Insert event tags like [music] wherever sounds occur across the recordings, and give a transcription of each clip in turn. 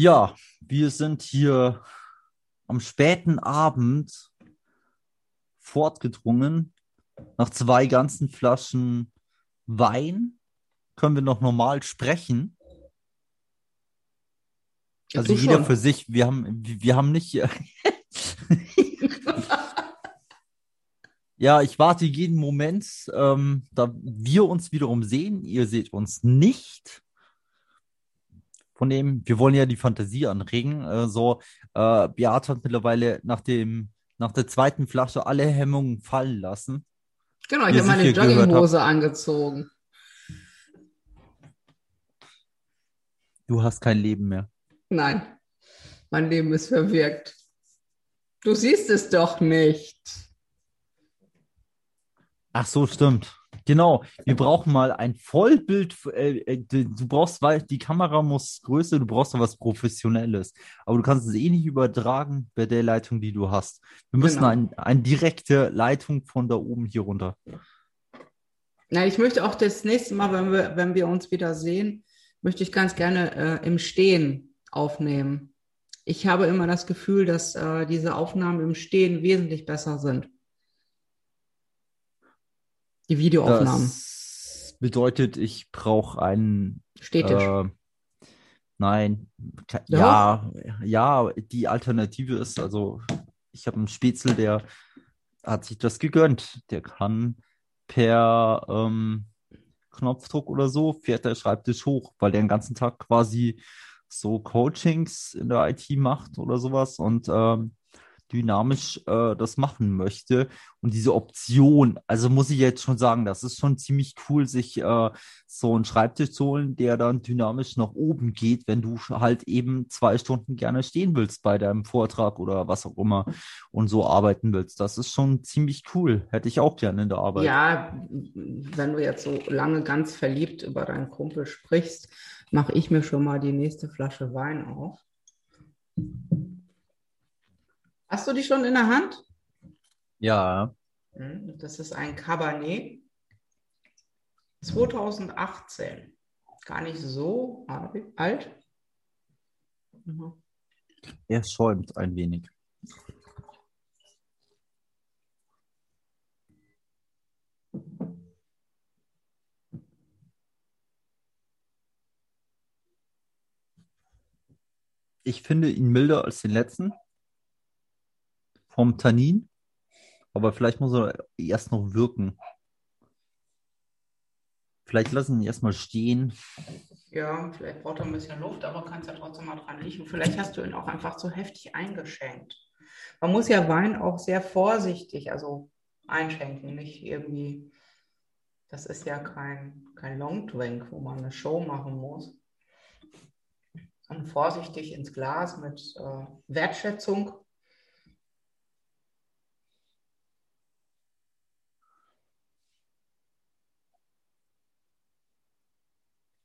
Ja, wir sind hier am späten Abend fortgedrungen. Nach zwei ganzen Flaschen Wein können wir noch normal sprechen. Ja, Also jeder schon. für sich. Wir haben, wir haben nicht. [laughs] Ja, ich warte jeden Moment, ähm, da wir uns wiederum sehen. Ihr seht uns nicht. Von dem, wir wollen ja die Fantasie anregen. Äh, so, äh, Beate hat mittlerweile nach dem, nach der zweiten Flasche alle Hemmungen fallen lassen. Genau, ich habe meine Jogginghose angezogen. Du hast kein Leben mehr. Nein, mein Leben ist verwirkt. Du siehst es doch nicht. Ach so, stimmt. Genau. Wir brauchen mal ein Vollbild. Äh, äh, du brauchst, weil die Kamera muss größer, du brauchst noch was Professionelles. Aber du kannst es eh nicht übertragen bei der Leitung, die du hast. Wir müssen Genau. ein, eine direkte Leitung von da oben hier runter. Na, ich möchte auch das nächste Mal, wenn wir, wenn wir uns wieder sehen, möchte ich ganz gerne äh, im Stehen aufnehmen. Ich habe immer das Gefühl, dass äh, diese Aufnahmen im Stehen wesentlich besser sind. Die Videoaufnahmen. Das bedeutet, ich brauche einen. Stetisch. Äh, nein. Doch. Ja, ja, die Alternative ist, also ich habe einen Spätzle, der hat sich das gegönnt. Der kann per ähm, Knopfdruck oder so, fährt der Schreibtisch hoch, weil der den ganzen Tag quasi so Coachings in der IT macht oder sowas und ähm, dynamisch äh, das machen möchte. Und diese Option, also muss ich jetzt schon sagen, das ist schon ziemlich cool, sich äh, so einen Schreibtisch zu holen, der dann dynamisch nach oben geht, wenn du halt eben zwei Stunden gerne stehen willst bei deinem Vortrag oder was auch immer und so arbeiten willst. Das ist schon ziemlich cool. Hätte ich auch gerne in der Arbeit. Ja, wenn du jetzt so lange ganz verliebt über deinen Kumpel sprichst, mache ich mir schon mal die nächste Flasche Wein auf. Hast du die schon in der Hand? Ja. Hm, Das ist ein Cabernet 2018. Gar nicht so alt. Mhm. Er schäumt ein wenig. Ich finde ihn milder als den letzten. Vom Tannin. Aber vielleicht muss er erst noch wirken. Vielleicht lassen ihn erstmal stehen. Ja, vielleicht braucht er ein bisschen Luft, aber kannst ja trotzdem mal dran riechen. Vielleicht hast du ihn auch einfach zu heftig eingeschenkt. Man muss ja Wein auch sehr vorsichtig, also einschenken, nicht irgendwie. Das ist ja kein, kein Long Drink, wo man eine Show machen muss. Sondern vorsichtig ins Glas mit äh, Wertschätzung.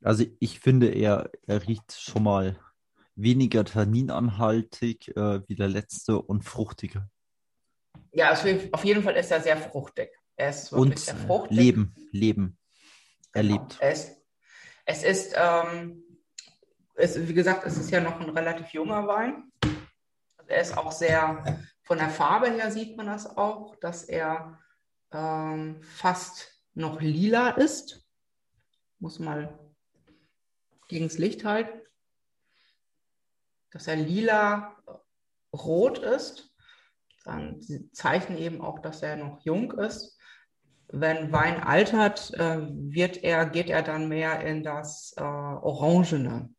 Also ich finde, er, er riecht schon mal weniger tanninanhaltig äh, wie der letzte und fruchtiger. Ja, wird- auf jeden Fall ist er sehr fruchtig. Er ist wirklich Und sehr fruchtig. Leben, Leben. Er Genau. lebt. Es, es ist, ähm, es, wie gesagt, es ist ja noch ein relativ junger Wein. Also er ist auch sehr, von der Farbe her sieht man das auch, dass er ähm, fast noch lila ist. Muss mal gegens Licht halten. Dass er lila rot ist. Dann zeichnen eben auch, dass er noch jung ist wenn Wein altert, äh, wird er, geht er dann mehr in das äh, Orangene.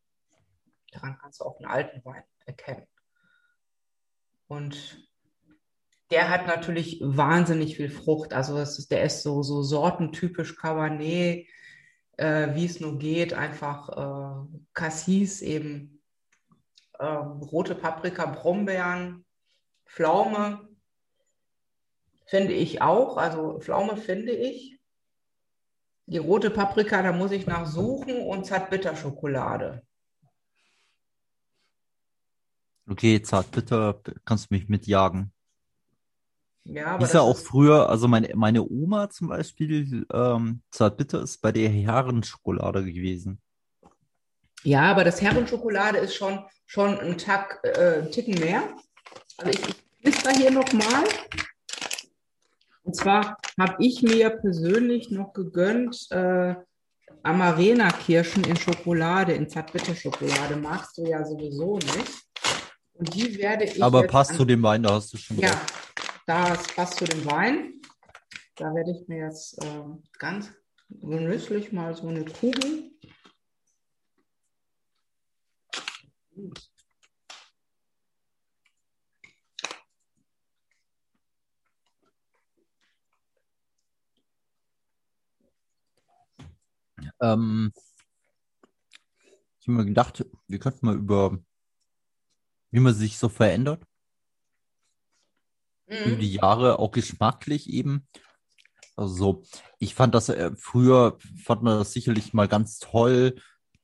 Daran kannst du auch einen alten Wein erkennen. Und der hat natürlich wahnsinnig viel Frucht. Also ist, der ist so, so sortentypisch Cabernet, äh, wie es nur geht. Einfach äh, Cassis eben, äh, rote Paprika, Brombeeren, Pflaume, Finde ich auch. Also Pflaume finde ich. Die rote Paprika, da muss ich nach suchen und Zartbitterschokolade. Okay, Zartbitter, kannst du mich mitjagen. Ja, aber Hieß ja auch früher, also meine, meine Oma zum Beispiel, ähm, Zartbitter ist bei der Herrenschokolade gewesen. Ja, aber das Herrenschokolade ist schon, schon ein Tag, äh, ein Ticken mehr. Also ich, ich da hier nochmal. Und zwar habe ich mir persönlich noch gegönnt äh, Amarena-Kirschen in Schokolade, in Zartbitter-Schokolade. Magst du ja sowieso nicht. Und die werde ich. Aber passt zu dem Wein, da hast du schon. Ja, recht. Das passt zu dem Wein. Da werde ich mir jetzt äh, ganz genüsslich mal so eine Kugel. Ähm, ich habe mir gedacht, wir könnten mal über, wie man sich so verändert. Mhm. Über die Jahre, auch geschmacklich eben. Also so, ich fand das äh, früher, fand man das sicherlich mal ganz toll,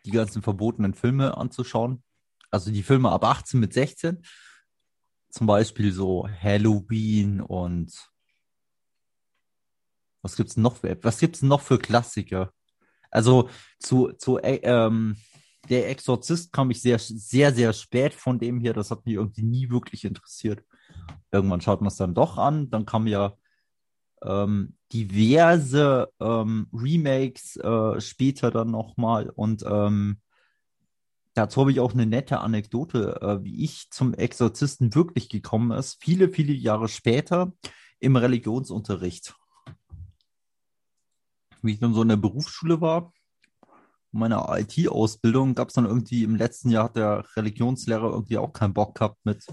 die ganzen verbotenen Filme anzuschauen. Also die Filme ab 18 mit 16. Zum Beispiel so Halloween und was gibt's noch für, was gibt's noch für Klassiker? Also zu, zu äh, ähm, der Exorzist kam ich sehr, sehr, sehr spät von dem hier. Das hat mich irgendwie nie wirklich interessiert. Irgendwann schaut man es dann doch an. Dann kam ja ähm, diverse ähm, Remakes äh, später dann nochmal. Und ähm, dazu habe ich auch eine nette Anekdote, äh, wie ich zum Exorzisten wirklich gekommen ist. Viele, viele Jahre später im Religionsunterricht. Wie ich dann so in der Berufsschule war, meiner IT-Ausbildung gab es dann irgendwie im letzten Jahr hat der Religionslehrer irgendwie auch keinen Bock gehabt mit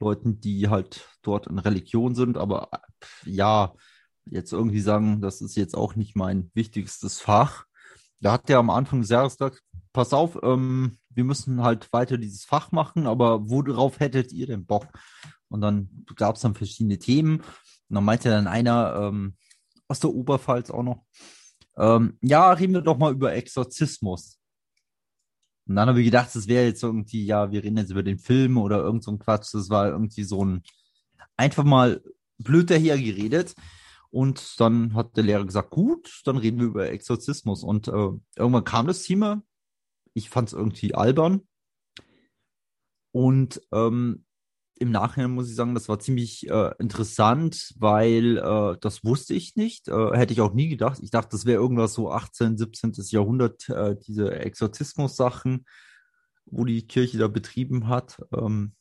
Leuten, die halt dort in Religion sind. Aber ja, jetzt irgendwie sagen, das ist jetzt auch nicht mein wichtigstes Fach. Da hat der am Anfang des Jahres gesagt, pass auf, ähm, wir müssen halt weiter dieses Fach machen, aber worauf hättet ihr denn Bock? Und dann gab es dann verschiedene Themen. Und dann meinte dann einer ähm, aus der Oberpfalz auch noch, ähm, ja, reden wir doch mal über Exorzismus. Und dann habe ich gedacht, das wäre jetzt irgendwie, ja, wir reden jetzt über den Film oder irgend so ein Quatsch. Das war irgendwie so ein einfach mal blöd dahergeredet. Und dann hat der Lehrer gesagt, gut, dann reden wir über Exorzismus. Und äh, irgendwann kam das Thema. Ich fand es irgendwie albern. Und ähm, im Nachhinein muss ich sagen, das war ziemlich äh, interessant, weil äh, das wusste ich nicht. Äh, hätte ich auch nie gedacht. Ich dachte, das wäre irgendwas so 18., 17. Jahrhundert, äh, diese Exorzismus-Sachen, wo die Kirche da betrieben hat. Ähm,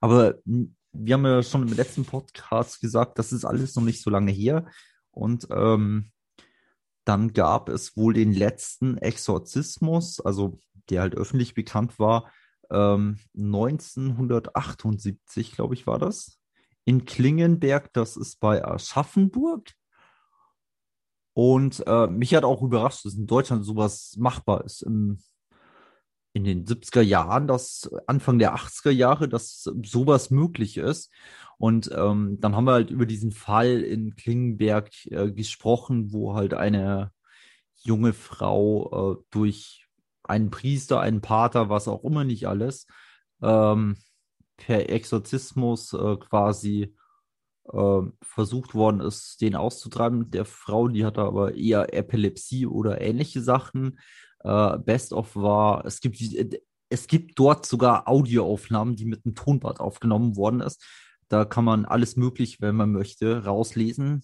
aber wir haben ja schon im letzten Podcast gesagt, das ist alles noch nicht so lange her. Und ähm, dann gab es wohl den letzten Exorzismus, also der halt öffentlich bekannt war, ähm, 1978, glaube ich, war das. In Klingenberg, das ist bei Aschaffenburg. Und äh, mich hat auch überrascht, dass in Deutschland sowas machbar ist. Im in den 70er Jahren, dass Anfang der 80er Jahre, dass sowas möglich ist. Und ähm, dann haben wir halt über diesen Fall in Klingenberg äh, gesprochen, wo halt eine junge Frau äh, durch einen Priester, einen Pater, was auch immer nicht alles, ähm, per Exorzismus äh, quasi äh, versucht worden ist, den auszutreiben. Der Frau, die hatte aber eher Epilepsie oder ähnliche Sachen äh, Best of war, es gibt, es gibt dort sogar Audioaufnahmen, die mit einem Tonband aufgenommen worden ist. Da kann man alles möglich, wenn man möchte, rauslesen.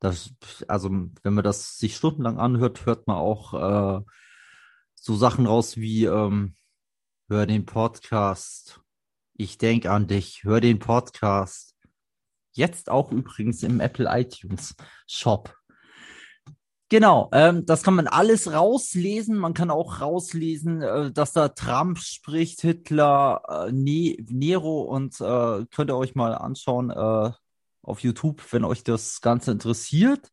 Das, also, wenn man das sich stundenlang anhört, hört man auch äh, so Sachen raus wie ähm, hör den Podcast. Ich denke an dich. Hör den Podcast. Jetzt auch übrigens im Apple iTunes Shop. Genau, ähm, das kann man alles rauslesen. Man kann auch rauslesen, äh, dass da Trump spricht, Hitler, äh, ne Nero und äh, könnt ihr euch mal anschauen äh, auf YouTube, wenn euch das Ganze interessiert.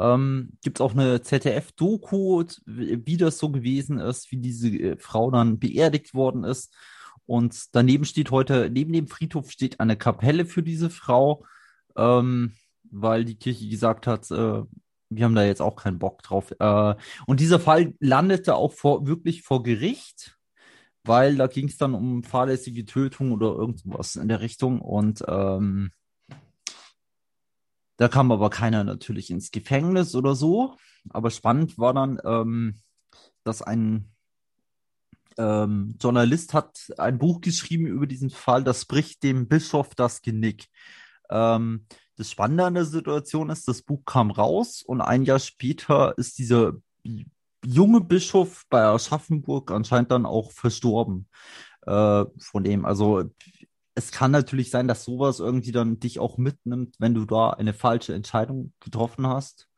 Ähm, Gibt es auch eine ZDF-Doku, wie das so gewesen ist, wie diese äh, Frau dann beerdigt worden ist. Und daneben steht heute, neben dem Friedhof steht eine Kapelle für diese Frau, ähm, weil die Kirche gesagt hat, äh, wir haben da jetzt auch keinen Bock drauf. Äh, und dieser Fall landete auch vor, wirklich vor Gericht, weil da ging es dann um fahrlässige Tötung oder irgendwas in der Richtung. Und ähm, da kam aber keiner natürlich ins Gefängnis oder so. Aber spannend war dann, ähm, dass ein ähm, Journalist hat ein Buch geschrieben über diesen Fall, das bricht dem Bischof das Genick. Ähm, das Spannende an der Situation ist, das Buch kam raus und ein Jahr später ist dieser junge Bischof bei Aschaffenburg anscheinend dann auch verstorben. Äh, von dem, also es kann natürlich sein, dass sowas irgendwie dann dich auch mitnimmt, wenn du da eine falsche Entscheidung getroffen hast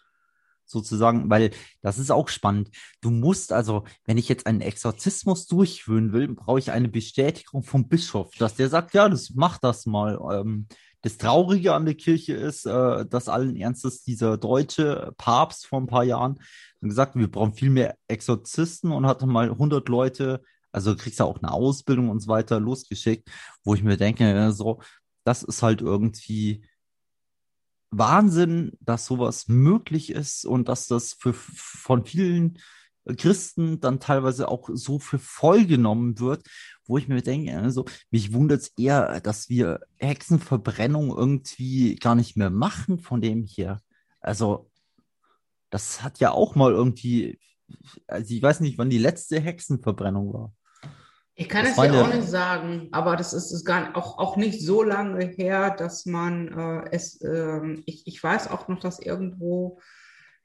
sozusagen, weil das ist auch spannend. Du musst also, wenn ich jetzt einen Exorzismus durchführen will, brauche ich eine Bestätigung vom Bischof, dass der sagt, ja, das mach das mal. Ähm, das Traurige an der Kirche ist, äh, dass allen Ernstes dieser deutsche Papst vor ein paar Jahren gesagt, wir brauchen viel mehr Exorzisten und hatte mal 100 Leute, also kriegst du auch eine Ausbildung und so weiter losgeschickt, wo ich mir denke, so, das ist halt irgendwie Wahnsinn, dass sowas möglich ist und dass das für, von vielen Christen dann teilweise auch so für voll genommen wird, wo ich mir denke, also mich wundert es eher, dass wir Hexenverbrennung irgendwie gar nicht mehr machen von dem hier. Also das hat ja auch mal irgendwie, also ich weiß nicht, wann die letzte Hexenverbrennung war. Ich kann es dir auch nicht sagen, aber das ist, ist gar auch, auch nicht so lange her, dass man äh, es, äh, ich, ich weiß auch noch, dass irgendwo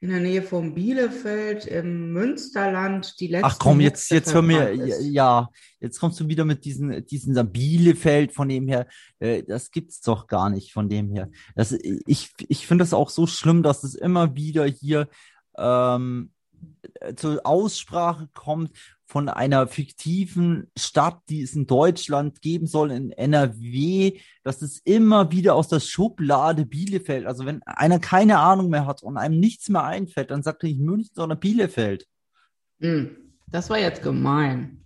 in der Nähe von Bielefeld im Münsterland die letzte. Ach komm, jetzt, jetzt hör mir, ja, jetzt kommst du wieder mit diesen, diesen Bielefeld von dem her. Äh, das gibt's doch gar nicht von dem her. Das, ich ich finde das auch so schlimm, dass es immer wieder hier ähm, zur Aussprache kommt von einer fiktiven Stadt, die es in Deutschland geben soll, in NRW, dass es immer wieder aus der Schublade Bielefeld, also wenn einer keine Ahnung mehr hat und einem nichts mehr einfällt, dann sagt er nicht München, sondern Bielefeld. Hm, das war jetzt gemein.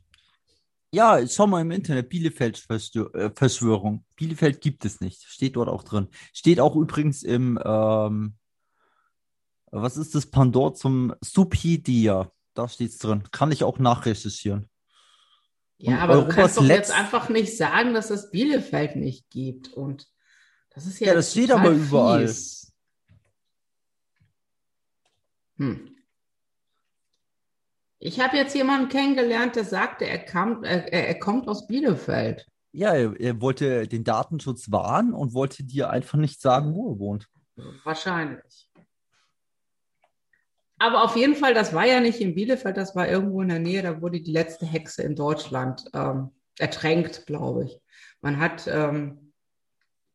Ja, schau mal im Internet, Bielefeld-Verschwörung. Äh, Bielefeld gibt es nicht, steht dort auch drin. Steht auch übrigens im, ähm, was ist das Pandor zum Supidia? Da steht's drin. Kann ich auch nachrecherchieren. Ja, und aber Europas du kannst doch jetzt einfach nicht sagen, dass es Bielefeld nicht gibt. Und das ist ja. Ja, das steht aber überall. Hm. Ich habe jetzt jemanden kennengelernt, der sagte, er, kam, er, er kommt aus Bielefeld. Ja, er, er, wollte den Datenschutz wahren und wollte dir einfach nicht sagen, wo er wohnt. Wahrscheinlich. Aber auf jeden Fall, das war ja nicht in Bielefeld, das war irgendwo in der Nähe, da wurde die letzte Hexe in Deutschland ähm, ertränkt, glaube ich. Man hat, ähm,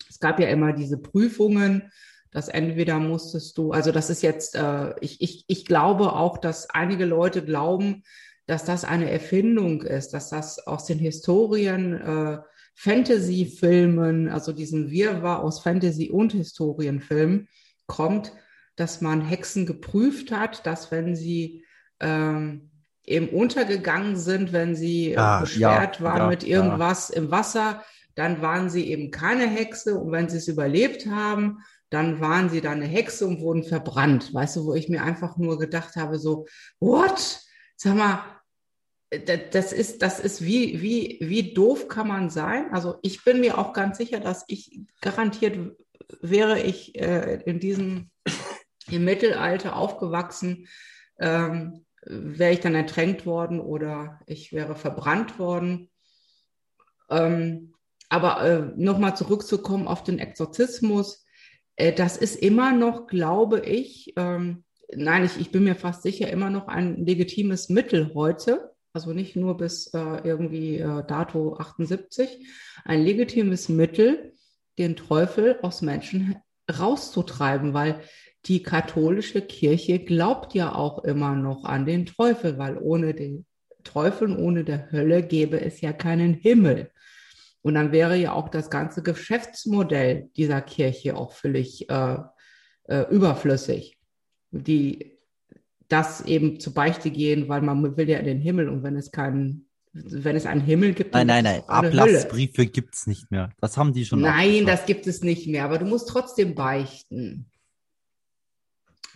es gab ja immer diese Prüfungen, dass entweder musstest du, also das ist jetzt, äh, ich, ich, ich glaube auch, dass einige Leute glauben, dass das eine Erfindung ist, dass das aus den Historien äh, Fantasy-Filmen, also diesen Wirrwarr aus Fantasy- und Historienfilmen kommt, dass man Hexen geprüft hat, dass wenn sie ähm, eben untergegangen sind, wenn sie ah, beschwert ja, waren ja, mit irgendwas ja. im Wasser, dann waren sie eben keine Hexe und wenn sie es überlebt haben, dann waren sie dann eine Hexe und wurden verbrannt. Weißt du, wo ich mir einfach nur gedacht habe, so, what? Sag mal, das ist, das ist wie, wie, wie doof kann man sein? Also ich bin mir auch ganz sicher, dass ich garantiert wäre ich äh, in diesem im Mittelalter aufgewachsen, ähm, wäre ich dann ertränkt worden oder ich wäre verbrannt worden. Ähm, aber äh, nochmal zurückzukommen auf den Exorzismus, äh, das ist immer noch, glaube ich, ähm, nein, ich, ich bin mir fast sicher, immer noch ein legitimes Mittel heute, also nicht nur bis äh, irgendwie äh, Dato 78, ein legitimes Mittel, den Teufel aus Menschen rauszutreiben, weil die katholische Kirche glaubt ja auch immer noch an den Teufel, weil ohne den Teufel und ohne der Hölle gäbe es ja keinen Himmel. Und dann wäre ja auch das ganze Geschäftsmodell dieser Kirche auch völlig äh, äh, überflüssig. Die das eben zu Beichte gehen, weil man will ja in den Himmel und wenn es keinen, wenn es einen Himmel gibt, dann nein, nein, nein, Ablassbriefe gibt es nicht mehr. Das haben die schon. Nein, das gibt es nicht mehr, aber du musst trotzdem beichten.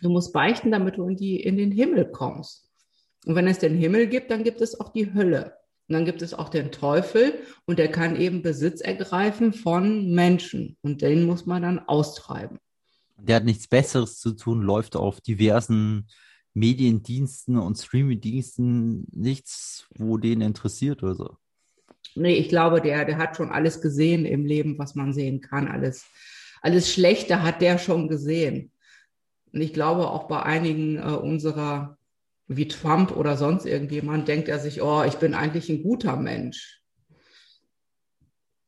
Du musst beichten, damit du in, die, in den Himmel kommst. Und wenn es den Himmel gibt, dann gibt es auch die Hölle. Und dann gibt es auch den Teufel und der kann eben Besitz ergreifen von Menschen. Und den muss man dann austreiben. Der hat nichts Besseres zu tun, läuft auf diversen Mediendiensten und Streamingdiensten nichts, wo den interessiert oder so. Nee, ich glaube, der, der hat schon alles gesehen im Leben, was man sehen kann. Alles, alles Schlechte hat der schon gesehen. Und ich glaube, auch bei einigen äh, unserer, wie Trump oder sonst irgendjemand, denkt er sich, oh, ich bin eigentlich ein guter Mensch.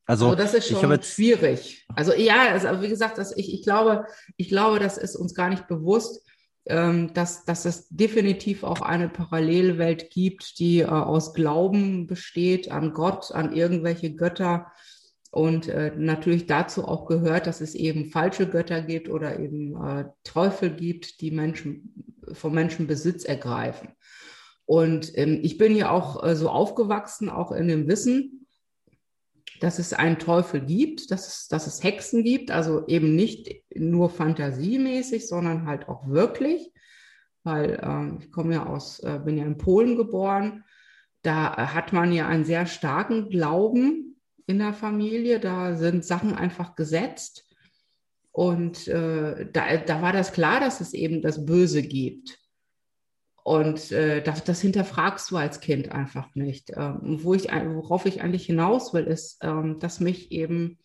Also, also, das ist schon schwierig. Also ja, also, wie gesagt, das, ich, ich, glaube, ich glaube, das ist uns gar nicht bewusst, ähm, dass, dass es definitiv auch eine Parallelwelt gibt, die äh, aus Glauben besteht an Gott, an irgendwelche Götter. Und äh, natürlich dazu auch gehört, dass es eben falsche Götter gibt oder eben äh, Teufel gibt, die Menschen vom Menschen Besitz ergreifen. Und ähm, ich bin ja auch äh, so aufgewachsen, auch in dem Wissen, dass es einen Teufel gibt, dass es, dass es Hexen gibt, also eben nicht nur fantasiemäßig, sondern halt auch wirklich, weil äh, ich komme ja aus, äh, bin ja in Polen geboren, da hat man ja einen sehr starken Glauben in der Familie, da sind Sachen einfach gesetzt und äh, da, da war das klar, dass es eben das Böse gibt. Und äh, das, das, hinterfragst du als Kind einfach nicht. Ähm, wo ich, worauf ich eigentlich hinaus will, ist, ähm, dass mich eben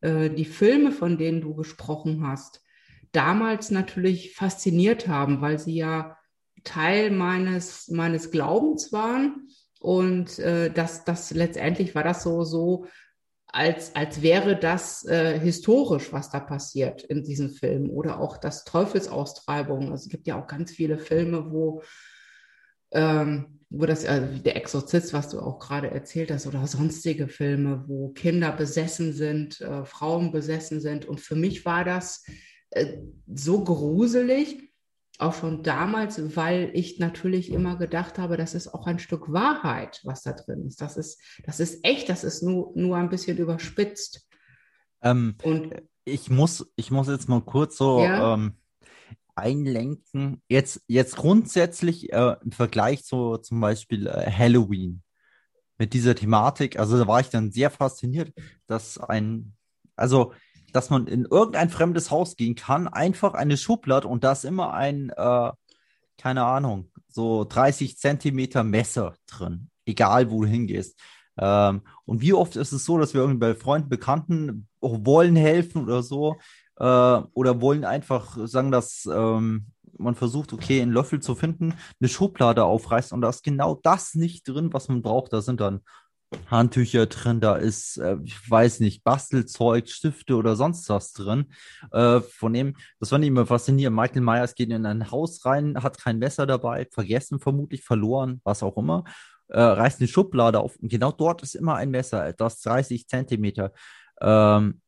äh, die Filme, von denen du gesprochen hast, damals natürlich fasziniert haben, weil sie ja Teil meines, meines Glaubens waren. Und äh, das, das letztendlich war das so, so als, als wäre das äh, historisch, was da passiert in diesen Filmen. Oder auch das Teufelsaustreibung. Also es gibt ja auch ganz viele Filme, wo, ähm, wo das, also der Exorzist, was du auch gerade erzählt hast, oder sonstige Filme, wo Kinder besessen sind, äh, Frauen besessen sind. Und für mich war das äh, so gruselig, auch schon damals, weil ich natürlich immer gedacht habe, das ist auch ein Stück Wahrheit, was da drin ist. Das ist, das ist echt, das ist nur, nur ein bisschen überspitzt. Ähm, Und ich muss, ich muss jetzt mal kurz so ja? ähm, einlenken. Jetzt, jetzt grundsätzlich äh, im Vergleich zu zum Beispiel äh, Halloween mit dieser Thematik, also da war ich dann sehr fasziniert, dass ein, also dass man in irgendein fremdes Haus gehen kann, einfach eine Schublade und da ist immer ein, äh, keine Ahnung, so 30 Zentimeter Messer drin, egal wo du hingehst. Ähm, und wie oft ist es so, dass wir irgendwie bei Freunden, Bekannten wollen helfen oder so, äh, oder wollen einfach sagen, dass ähm, man versucht, okay, einen Löffel zu finden, eine Schublade aufreißt und da ist genau das nicht drin, was man braucht. Da sind dann Handtücher drin, da ist, äh, ich weiß nicht, Bastelzeug, Stifte oder sonst was drin. Äh, von dem, das fand ich immer faszinierend. Michael Myers geht in ein Haus rein, hat kein Messer dabei, vergessen vermutlich, verloren, was auch immer, äh, reißt eine Schublade auf und genau dort ist immer ein Messer, das 30 Zentimeter. Ähm,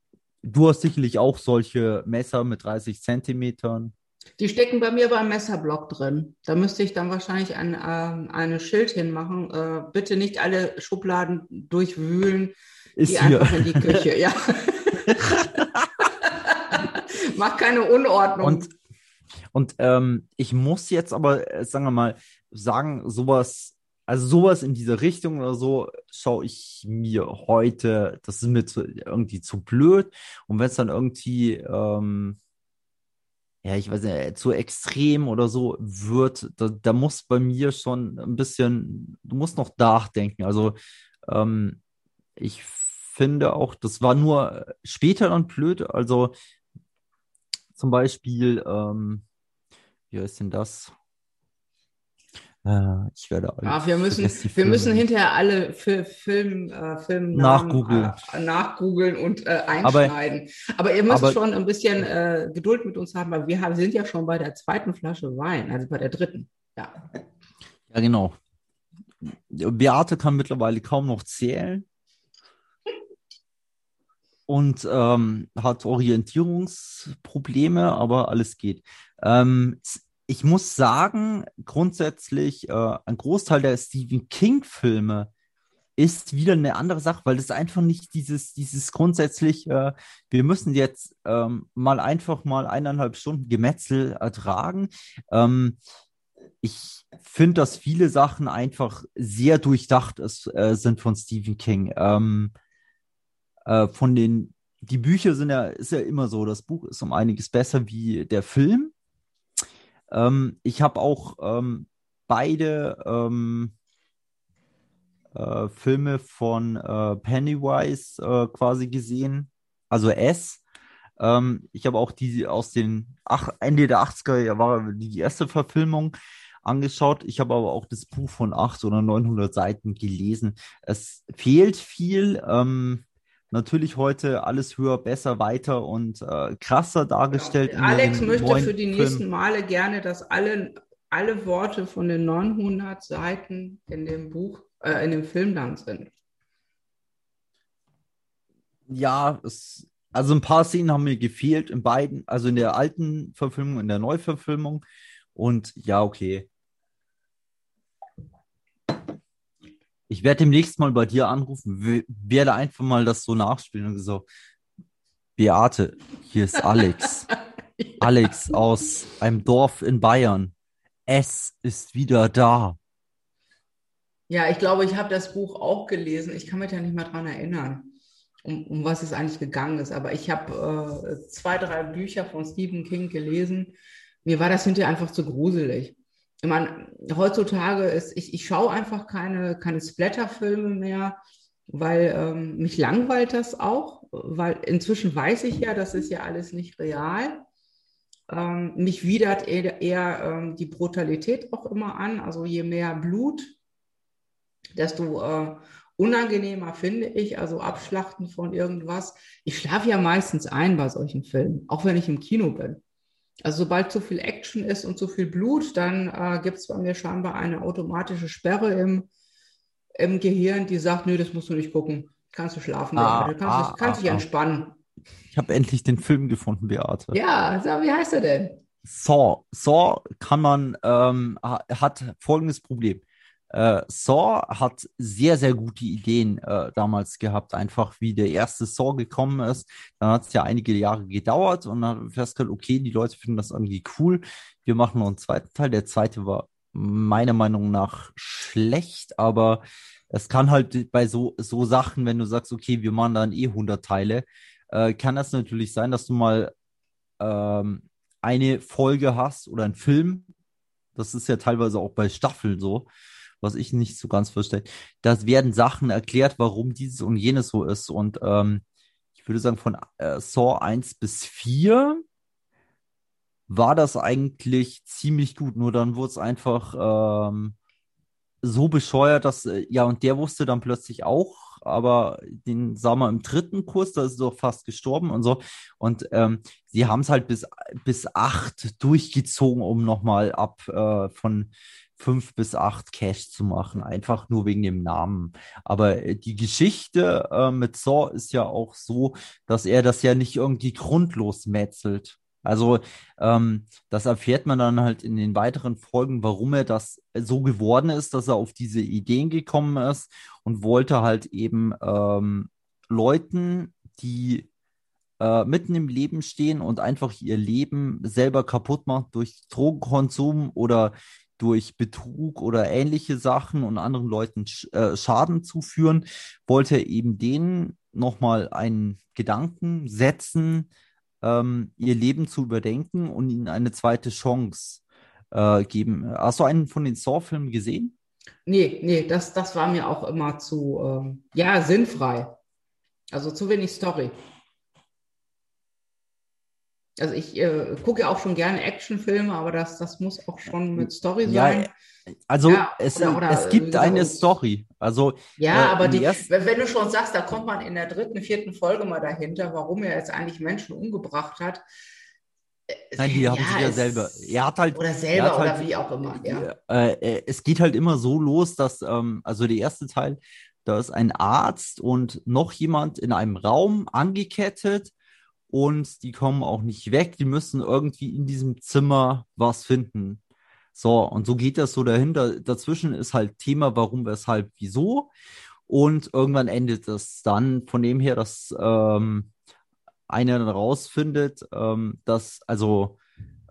du hast sicherlich auch solche Messer mit 30 Zentimetern. Die stecken bei mir beim Messerblock drin. Da müsste ich dann wahrscheinlich ein, äh, ein Schild hinmachen. Äh, bitte nicht alle Schubladen durchwühlen. Ist die hier. einfach in die Küche, ja. [laughs] Mach keine Unordnung. Und, und ähm, ich muss jetzt aber, äh, sagen wir mal, sagen, sowas, also sowas in diese Richtung oder so, schaue ich mir heute, das ist mir zu, irgendwie zu blöd. Und wenn es dann irgendwie, ähm, ja, ich weiß nicht, zu extrem oder so wird, da, da muss bei mir schon ein bisschen, du musst noch nachdenken. Also ähm, ich finde auch, das war nur später dann blöd. Also zum Beispiel, ähm, wie heißt denn das? Äh, ich werde ja, wir müssen, wir müssen hinterher alle Fil Film, äh, Film nachgoogeln. Äh, nachgoogeln und äh, einschneiden. Aber, aber ihr müsst aber, schon ein bisschen äh, Geduld mit uns haben, weil wir haben, sind ja schon bei der zweiten Flasche Wein, also bei der dritten. Ja, ja genau. Beate kann mittlerweile kaum noch zählen und ähm, hat Orientierungsprobleme, aber alles geht. Ähm, ich muss sagen, grundsätzlich, äh, ein Großteil der Stephen King-Filme ist wieder eine andere Sache, weil das einfach nicht dieses, dieses grundsätzlich, äh, wir müssen jetzt ähm, mal einfach mal eineinhalb Stunden Gemetzel ertragen. Ähm, ich finde, dass viele Sachen einfach sehr durchdacht ist, äh, sind von Stephen King. Ähm, äh, von den, die Bücher sind ja, ist ja immer so, das Buch ist um einiges besser wie der Film. Ähm, ich habe auch ähm, beide ähm, äh, Filme von äh, Pennywise äh, quasi gesehen, also S. Ähm, ich habe auch die aus den ach, Ende der 80er Jahre war die erste Verfilmung angeschaut. Ich habe aber auch das Buch von 800 oder 900 Seiten gelesen. Es fehlt viel. Ähm, natürlich heute alles höher, besser, weiter und äh, krasser dargestellt. Ja. Alex möchte für die nächsten Film. Male gerne, dass alle, alle Worte von den 900 Seiten in dem Buch, äh, in dem Film dann sind. Ja, es, also ein paar Szenen haben mir gefehlt in beiden, also in der alten Verfilmung, in der Neuverfilmung. Und ja, okay. Ich werde demnächst mal bei dir anrufen, werde einfach mal das so nachspielen und so, Beate, hier ist Alex. ja. [laughs] Alex aus einem Dorf in Bayern. Es ist wieder da. Ja, ich glaube, ich habe das Buch auch gelesen. Ich kann mich ja nicht mehr daran erinnern, um, um was es eigentlich gegangen ist. Aber ich habe äh, zwei, drei Bücher von Stephen King gelesen. Mir war das hinterher einfach zu gruselig ich meine, heutzutage ist, ich, ich schaue einfach keine, keine Splatter-Filme mehr, weil ähm, mich langweilt das auch, weil inzwischen weiß ich ja, das ist ja alles nicht real. Ähm, mich widert eher, eher ähm, die Brutalität auch immer an. Also je mehr Blut, desto äh, unangenehmer finde ich, also Abschlachten von irgendwas. Ich schlafe ja meistens ein bei solchen Filmen, auch wenn ich im Kino bin. Also sobald zu viel Action ist und zu viel Blut, dann äh, gibt es bei mir scheinbar eine automatische Sperre im, im Gehirn, die sagt, nö, das musst du nicht gucken. Kannst du schlafen, ah, du kannst, ah, dich, kannst ah, dich ah. entspannen. Ich habe endlich den Film gefunden, Beate. Ja, sag, wie heißt er denn? Saw. Saw kann man, ähm, hat folgendes Problem. Äh, Saw hat sehr, sehr gute Ideen äh, damals gehabt, einfach wie der erste Saw gekommen ist. Dann hat es ja einige Jahre gedauert und dann festgestellt, okay, die Leute finden das irgendwie cool. Wir machen noch einen zweiten Teil. Der zweite war meiner Meinung nach schlecht, aber es kann halt bei so, so Sachen, wenn du sagst, okay, wir machen dann eh 100 Teile, äh, kann das natürlich sein, dass du mal ähm, eine Folge hast oder einen Film. Das ist ja teilweise auch bei Staffeln so was ich nicht so ganz verstehe. Da werden Sachen erklärt, warum dieses und jenes so ist. Und ähm, ich würde sagen, von äh, Saw 1 bis 4 war das eigentlich ziemlich gut. Nur dann wurde es einfach ähm, so bescheuert, dass, äh, ja, und der wusste dann plötzlich auch, aber den sah man im dritten Kurs, da ist er doch fast gestorben und so. Und ähm, sie haben es halt bis, bis acht durchgezogen, um nochmal ab äh, von fünf bis acht Cash zu machen, einfach nur wegen dem Namen. Aber äh, die Geschichte äh, mit Saw ist ja auch so, dass er das ja nicht irgendwie grundlos metzelt. Also ähm, das erfährt man dann halt in den weiteren Folgen, warum er das so geworden ist, dass er auf diese Ideen gekommen ist und wollte halt eben ähm, Leuten, die äh, mitten im Leben stehen und einfach ihr Leben selber kaputt machen durch Drogenkonsum oder durch Betrug oder ähnliche Sachen und anderen Leuten äh, Schaden zuführen, wollte er eben denen nochmal einen Gedanken setzen, ähm, ihr Leben zu überdenken und ihnen eine zweite Chance äh, geben. Hast du einen von den Saw-Filmen gesehen? Nee, nee, das, das war mir auch immer zu, ähm, ja, sinnfrei. Also zu wenig Story. Also ich äh, gucke ja auch schon gerne Actionfilme, aber das, das muss auch schon mit Story sein. Ja, also ja, es, oder, oder, es gibt eine Story. Also ja, äh, aber die, wenn du schon sagst, da kommt man in der dritten, vierten Folge mal dahinter, warum er jetzt eigentlich Menschen umgebracht hat. Äh, Nein, die haben ja, ja selber. Er hat halt oder selber oder halt, wie auch immer. Ja. Äh, äh, es geht halt immer so los, dass ähm, also der erste Teil, da ist ein Arzt und noch jemand in einem Raum angekettet und die kommen auch nicht weg. Die müssen irgendwie in diesem Zimmer was finden. So, und so geht das so dahinter. Dazwischen ist halt Thema, warum, weshalb, wieso. Und irgendwann endet das dann von dem her, dass ähm, einer dann rausfindet, ähm, dass, also,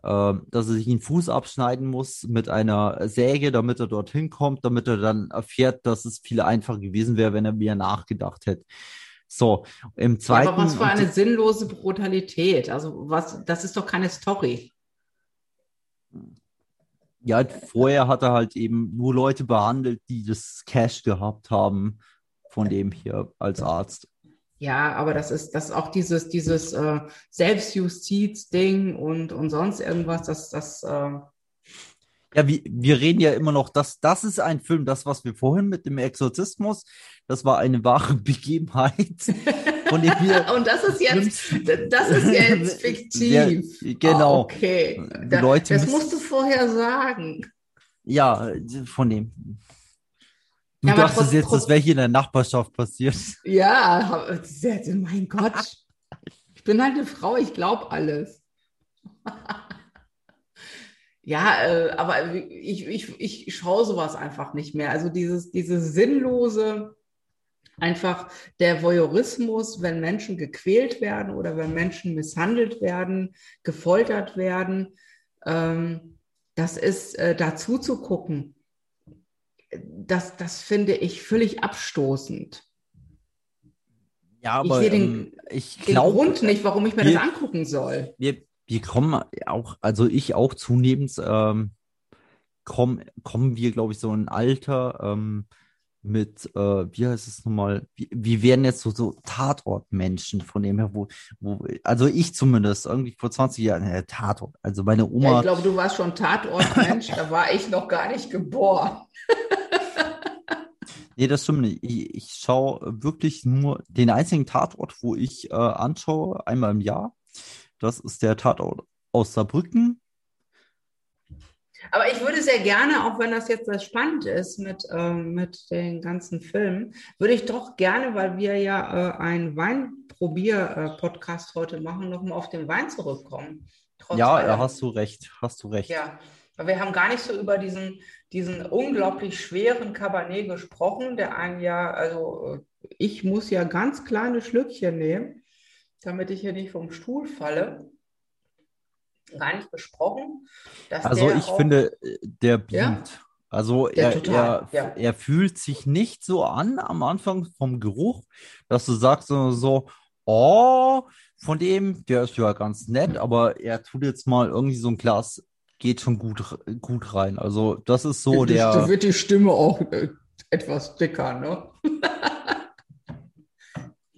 äh, dass er sich den Fuß abschneiden muss mit einer Säge, damit er dorthin kommt, damit er dann erfährt, dass es viel einfacher gewesen wäre, wenn er mehr nachgedacht hätte. So, im zweiten. Ja, aber was für eine sinnlose Brutalität. Also, was, das ist doch keine Story. Ja, vorher hat er halt eben nur Leute behandelt, die das Cash gehabt haben, von dem hier als Arzt. Ja, aber das ist, das ist auch dieses, dieses äh, Selbstjustiz-Ding und, und sonst irgendwas, das, das, äh, Ja, wir, wir reden ja immer noch, dass das ist ein Film, das, was wir vorhin mit dem Exorzismus, das war eine wahre [laughs] Begebenheit, dem wir. [laughs] Und das ist jetzt, das ist jetzt [laughs] fiktiv. Ja, genau. Ah, okay. Da, Leute das musst du vorher sagen. Ja, von dem. Du Ja, dachtest jetzt, das wäre hier in der Nachbarschaft passiert. Ja, mein Gott. Ich bin halt eine Frau, ich glaube alles. Ja, äh, aber ich, ich, ich schaue sowas einfach nicht mehr. Also dieses, dieses sinnlose, einfach der Voyeurismus, wenn Menschen gequält werden oder wenn Menschen misshandelt werden, gefoltert werden, ähm, das ist äh, dazu zu gucken. Das, das finde ich völlig abstoßend. Ja, aber sehe den- ähm, ich Den glaube, Grund nicht, warum ich mir wir- das angucken soll. wir, wir kommen auch, also ich auch zunehmend, ähm, komm, kommen wir, glaube ich, so in ein Alter ähm, mit, äh, wie heißt es nochmal, wir, wir werden jetzt so, so Tatortmenschen von dem her, wo, wo, also ich zumindest, irgendwie vor 20 Jahren, äh, Tatort, also meine Ja, Oma, ich glaube, du warst schon Tatortmensch, da war ich noch gar nicht geboren. [laughs] nee, das stimmt nicht, ich, ich schaue wirklich nur den einzigen Tatort, wo ich äh, anschaue, einmal im Jahr, das ist der Tatort aus Saarbrücken, Aber ich würde sehr gerne, auch wenn das jetzt sehr spannend ist mit, ähm, mit den ganzen Filmen, würde ich doch gerne, weil wir ja äh, einen Weinprobier-Podcast heute machen, nochmal auf den Wein zurückkommen. Trotz ja, allem. da hast du recht, hast du recht. Ja, aber wir haben gar nicht so über diesen, diesen unglaublich schweren Cabernet gesprochen, der einen ja, also äh, ich muss ja ganz kleine Schlückchen nehmen, damit ich hier nicht vom Stuhl falle. Gar nicht besprochen. Also ich auch, finde, der Ja. blinkt. Also Der er, total, er, ja. er fühlt sich nicht so an am Anfang vom Geruch, dass du sagst so, so, oh, von dem, der ist ja ganz nett, aber er tut jetzt mal irgendwie so ein Glas, geht schon gut, gut rein. Also das ist so Da der, wird die Stimme auch äh, etwas dicker, ne? [laughs]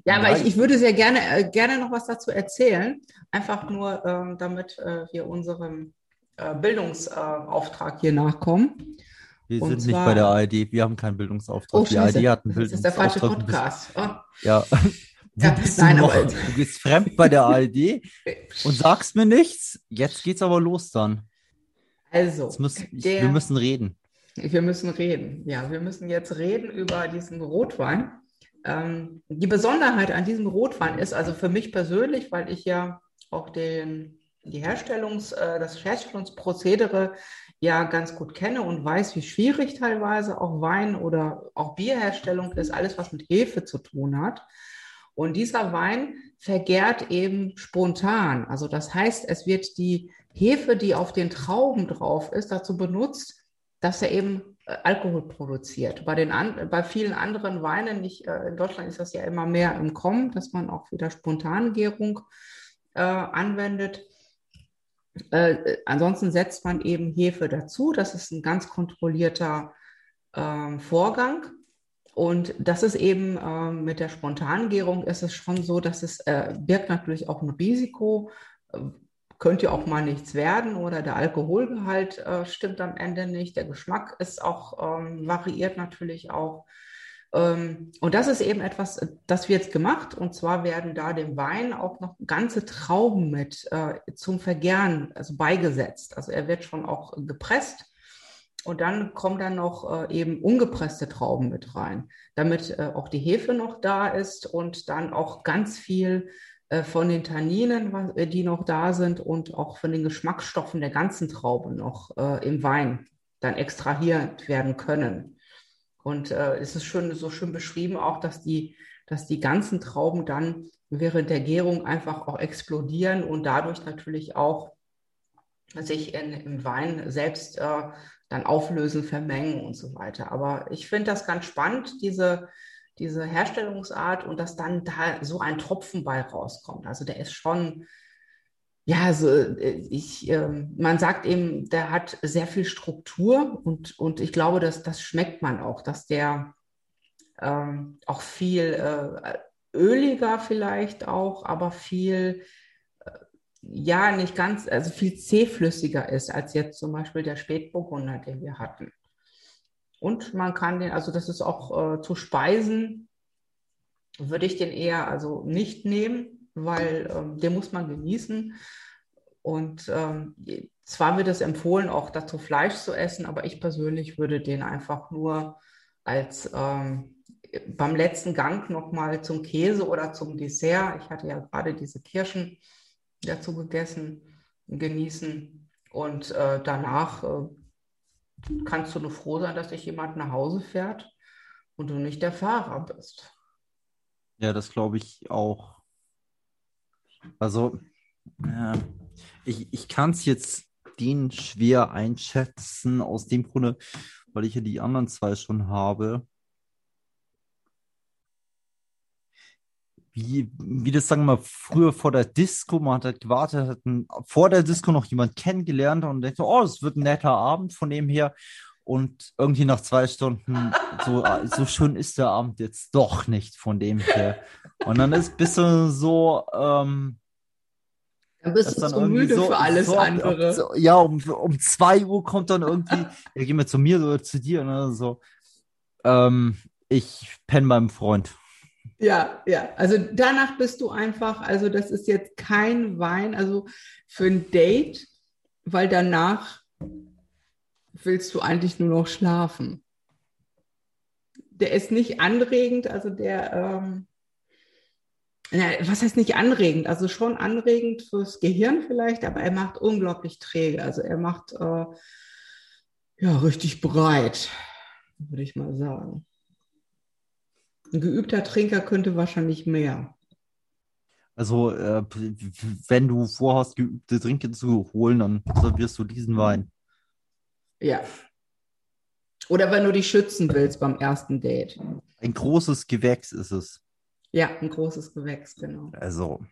Ja, aber ich, ich würde sehr gerne, äh, gerne noch was dazu erzählen. Einfach nur, ähm, damit äh, wir unserem äh, Bildungsauftrag hier nachkommen. wir und sind nicht zwar- bei der ARD, wir haben keinen Bildungsauftrag. Oh, Die. ARD hat einen Das ist der falsche Bildungsauftrag. Podcast. Oh. Ja. [laughs] Ja, bist nein, du noch? aber- Du gehst fremd bei der ARD und sagst mir nichts. Jetzt geht's aber los dann. Also, ich, der, wir müssen reden. Wir müssen reden. Ja, wir müssen jetzt reden über diesen Rotwein. Ähm, die Besonderheit an diesem Rotwein ist also für mich persönlich, weil ich ja auch den, die Herstellungs, äh, das Herstellungsprozedere ja ganz gut kenne und weiß, wie schwierig teilweise auch Wein oder auch Bierherstellung ist, alles was mit Hefe zu tun hat. Und dieser Wein vergärt eben spontan. Also das heißt, es wird die Hefe, die auf den Trauben drauf ist, dazu benutzt, dass er eben Alkohol produziert. Bei, den an, bei vielen anderen Weinen, nicht, äh, in Deutschland ist das ja immer mehr im Kommen, dass man auch wieder Spontangärung äh, anwendet. Äh, ansonsten setzt man eben Hefe dazu. Das ist ein ganz kontrollierter ähm, Vorgang. Und das ist eben ähm, mit der Spontangärung ist es schon so, dass es äh, birgt natürlich auch ein Risiko. Äh, könnte auch mal nichts werden oder der Alkoholgehalt äh, stimmt am Ende nicht. Der Geschmack ist auch ähm, variiert natürlich auch. Ähm, und das ist eben etwas, das wird jetzt gemacht. Und zwar werden da dem Wein auch noch ganze Trauben mit äh, zum Vergären also beigesetzt. Also er wird schon auch gepresst. Und dann kommen dann noch äh, eben ungepresste Trauben mit rein, damit äh, auch die Hefe noch da ist und dann auch ganz viel äh, von den Tanninen, äh, die noch da sind und auch von den Geschmacksstoffen der ganzen Traube noch äh, im Wein dann extrahiert werden können. Und äh, es ist schon so schön beschrieben auch, dass die, dass die ganzen Trauben dann während der Gärung einfach auch explodieren und dadurch natürlich auch sich in, im Wein selbst äh, dann auflösen, vermengen und so weiter. Aber ich finde das ganz spannend, diese, diese Herstellungsart und dass dann da so ein Tropfen bei rauskommt. Also der ist schon, ja, also äh, ich, ähm, man sagt eben, der hat sehr viel Struktur und, und ich glaube, dass das schmeckt man auch, dass der ähm, auch viel äh, öliger vielleicht auch, aber viel, äh, ja, nicht ganz, also viel zähflüssiger ist als jetzt zum Beispiel der Spätburgunder, den wir hatten. Und man kann den, also das ist auch äh, zu Speisen, würde ich den eher also nicht nehmen, weil ähm, den muss man genießen. Und ähm, zwar wird es empfohlen, auch dazu Fleisch zu essen, aber ich persönlich würde den einfach nur als ähm, beim letzten Gang nochmal zum Käse oder zum Dessert. Ich hatte ja gerade diese Kirschen dazu gegessen, genießen. Und äh, danach äh, kannst du nur froh sein, dass dich jemand nach Hause fährt und du nicht der Fahrer bist. Ja, das glaube ich auch. Also, ja, ich, ich kann es jetzt den schwer einschätzen, aus dem Grunde, weil ich ja die anderen zwei schon habe. Wie, wie das, sagen wir mal, früher vor der Disco, man hat halt gewartet, hat vor der Disco noch jemand kennengelernt und denkt, oh, es wird ein netter Abend von dem her. Und irgendwie nach zwei Stunden, so, so schön ist der Abend jetzt doch nicht von dem her. Und dann ist ein bisschen so, ähm, dann bist du zu müde so, für alles so, andere. So, ja, um, um zwei Uhr kommt dann irgendwie, ja, geh mal zu mir oder zu dir, ne, so, ähm, ich penne beim Freund. Ja, ja. Also danach bist du einfach, also das ist jetzt kein Wein, also für ein Date, weil danach willst du eigentlich nur noch schlafen. Der ist nicht anregend, also der, ähm, na, was heißt nicht anregend? Also schon anregend fürs Gehirn vielleicht, aber er macht unglaublich träge. Also er macht äh, ja richtig breit, würde ich mal sagen. Ein geübter Trinker könnte wahrscheinlich mehr. Also, äh, wenn du vorhast, geübte Trinker zu holen, dann servierst du diesen Wein. Ja. Oder wenn du dich schützen willst beim ersten Date. Ein großes Gewächs ist es. Ja, ein großes Gewächs, genau. Also,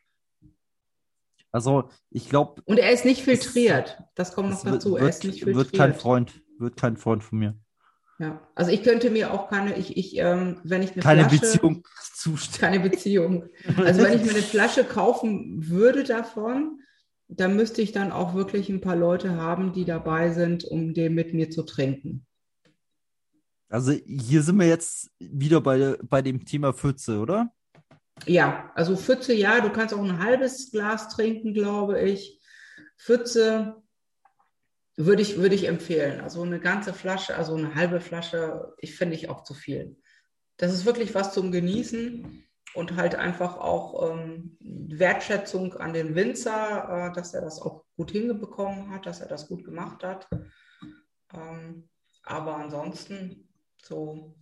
also ich glaube. Und er ist nicht filtriert. Das kommt noch dazu. Wird, er ist nicht filtriert. Wird kein Freund, wird kein Freund von mir. Ja, also ich könnte mir auch keine, ich, ich, ähm, wenn ich eine keine Flasche, Beziehung [laughs] zustellen. Keine Beziehung. Also wenn ich mir eine Flasche kaufen würde davon, dann müsste ich dann auch wirklich ein paar Leute haben, die dabei sind, um den mit mir zu trinken. Also hier sind wir jetzt wieder bei, bei dem Thema Pfütze, oder? Ja, also Pfütze, ja, du kannst auch ein halbes Glas trinken, glaube ich. Pfütze würde ich, würde ich empfehlen. Also eine ganze Flasche, also eine halbe Flasche, ich finde ich auch zu viel. Das ist wirklich was zum Genießen und halt einfach auch ähm, Wertschätzung an den Winzer, äh, dass er das auch gut hingebekommen hat, dass er das gut gemacht hat. Ähm, aber ansonsten so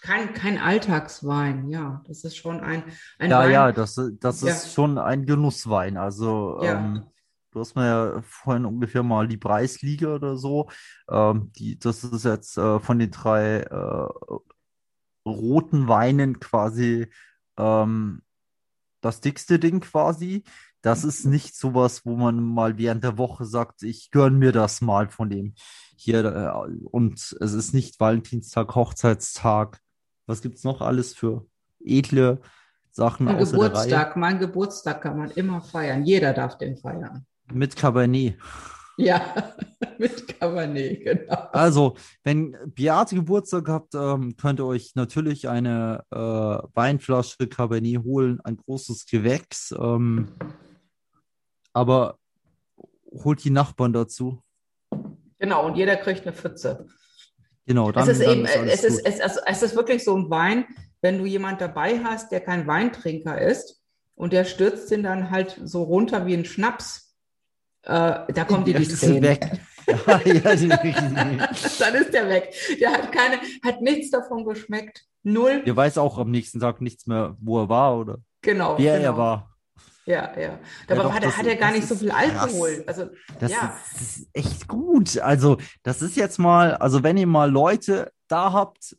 kein, kein Alltagswein, ja. Das ist schon ein, ein ja, Wein. Ja, das, das ja. ist schon ein Genusswein. Also ja. ähm, Du hast mir ja vorhin ungefähr mal die Preisliga oder so. Ähm, die, das ist jetzt äh, von den drei äh, roten Weinen quasi ähm, das dickste Ding quasi. Das ist nicht sowas, wo man mal während der Woche sagt, ich gönn mir das mal von dem hier. Äh, und es ist nicht Valentinstag, Hochzeitstag. Was gibt's noch alles für edle Sachen? Mein Geburtstag, mein Geburtstag kann man immer feiern. Jeder darf den feiern. Mit Cabernet. Ja, [laughs] mit Cabernet, genau. Also, wenn Beate Geburtstag habt, ähm, könnt ihr euch natürlich eine äh, Weinflasche Cabernet holen, ein großes Gewächs. Ähm, aber holt die Nachbarn dazu. Genau, und jeder kriegt eine Pfütze. Genau, dann, es ist dann eben, ist es, ist, es, also, es ist wirklich so ein Wein, wenn du jemand dabei hast, der kein Weintrinker ist und der stürzt den dann halt so runter wie ein Schnaps äh, da kommt die, die Tränen. weg. ja, [laughs] ja, die, [laughs] Dann ist der weg. Der hat keine, hat nichts davon geschmeckt. Null. Der weiß auch am nächsten Tag nichts mehr, wo er war, oder? Genau. Wer genau. er war. Ja, ja. Dabei ja, doch, hat, er gar nicht so viel Alkohol. Also, das, ja. ist, ist echt gut. Also, das ist jetzt mal, also wenn ihr mal Leute da habt,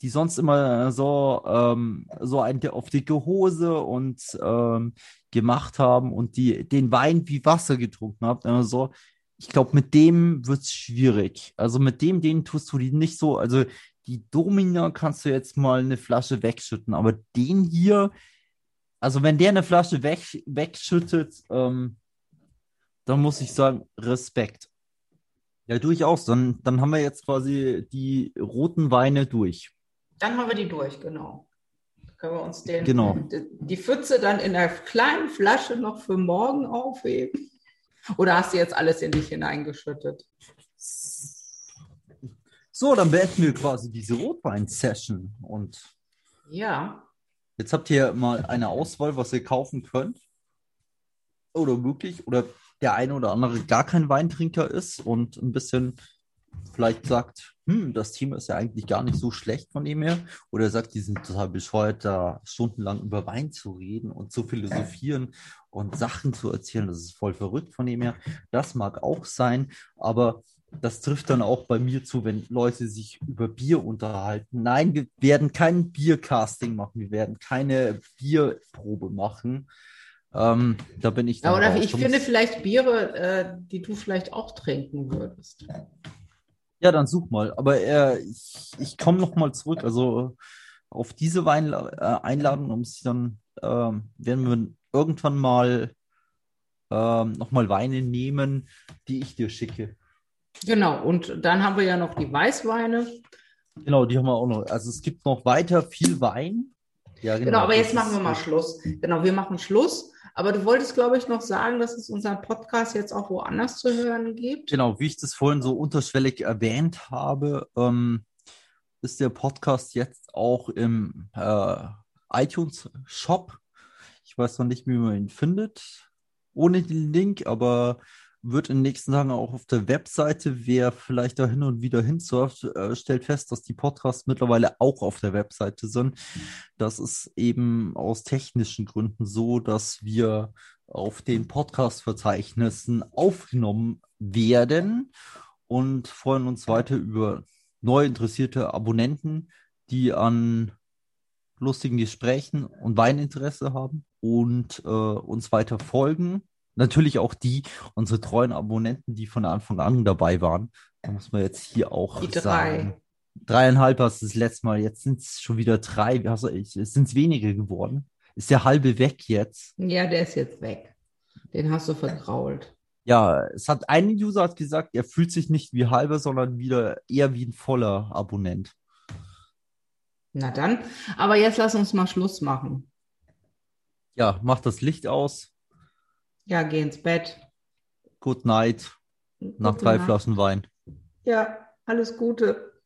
die sonst immer so, ähm, so eine auf dicke Hose und ähm, gemacht haben und die den Wein wie Wasser getrunken haben. Also, ich glaube, mit dem wird es schwierig. Also mit dem, den tust du die nicht so. Also die Domina kannst du jetzt mal eine Flasche wegschütten, aber den hier, also wenn der eine Flasche weg, wegschüttet, ähm, dann muss ich sagen, Respekt. Ja, durchaus. Dann, dann haben wir jetzt quasi die roten Weine durch. Dann haben wir die durch, genau. Können wir uns den, Genau. die Pfütze dann in der kleinen Flasche noch für morgen aufheben? Oder hast du jetzt alles in dich hineingeschüttet? So, dann beenden wir quasi diese Rotwein-Session. Und Ja, jetzt habt ihr mal eine Auswahl, was ihr kaufen könnt. Oder wirklich, oder der eine oder andere gar kein Weintrinker ist und ein bisschen vielleicht sagt, hm, das Thema ist ja eigentlich gar nicht so schlecht von dem her. Oder er sagt, die sind total bescheuert, da stundenlang über Wein zu reden und zu philosophieren und Sachen zu erzählen. Das ist voll verrückt von dem her. Das mag auch sein, aber das trifft dann auch bei mir zu, wenn Leute sich über Bier unterhalten. Nein, wir werden kein Biercasting machen, wir werden keine Bierprobe machen. Ähm, da bin ich Ja, dann oder raus. ich finde vielleicht Biere, äh, die du vielleicht auch trinken würdest. Ja, dann such mal. Aber äh, ich, ich komme noch mal zurück. Also auf diese Weinla äh, Einladung um sich dann ähm, werden wir irgendwann mal ähm, noch mal Weine nehmen, die ich dir schicke. Genau, und dann haben wir ja noch die Weißweine. Genau, die haben wir auch noch. Also es gibt noch weiter viel Wein. Ja, Genau, aber das jetzt machen wir mal Schluss. Genau, wir machen Schluss. Aber du wolltest, glaube ich, noch sagen, dass es unseren Podcast jetzt auch woanders zu hören gibt. Genau, wie ich das vorhin so unterschwellig erwähnt habe, ähm, ist der Podcast jetzt auch im äh, iTunes Shop. Ich weiß noch nicht, wie man ihn findet ohne den Link, aber wird in den nächsten Tagen auch auf der Webseite, wer vielleicht da hin und wieder hinsurft, äh, stellt fest, dass die Podcasts mittlerweile auch auf der Webseite sind. Das ist eben aus technischen Gründen so, dass wir auf den Podcast-Verzeichnissen aufgenommen werden und freuen uns weiter über neu interessierte Abonnenten, die an lustigen Gesprächen und Weininteresse haben und äh, uns weiter folgen. Natürlich auch die, unsere treuen Abonnenten, die von Anfang an dabei waren. Da muss man jetzt hier auch Die drei. sagen. Dreieinhalb hast du das letzte Mal, jetzt sind es schon wieder drei. Hast du- Es sind weniger geworden. Ist der halbe weg jetzt? Ja, der ist jetzt weg. Den hast du vergrault. Ja, es hat ein User hat gesagt, er fühlt sich nicht wie halber, sondern wieder eher wie ein voller Abonnent. Na dann. Aber jetzt lass uns mal Schluss machen. Ja, mach das Licht aus. Ja, geh ins Bett. Good night. Nach Gute drei Nacht. Flaschen Wein. Ja, alles Gute.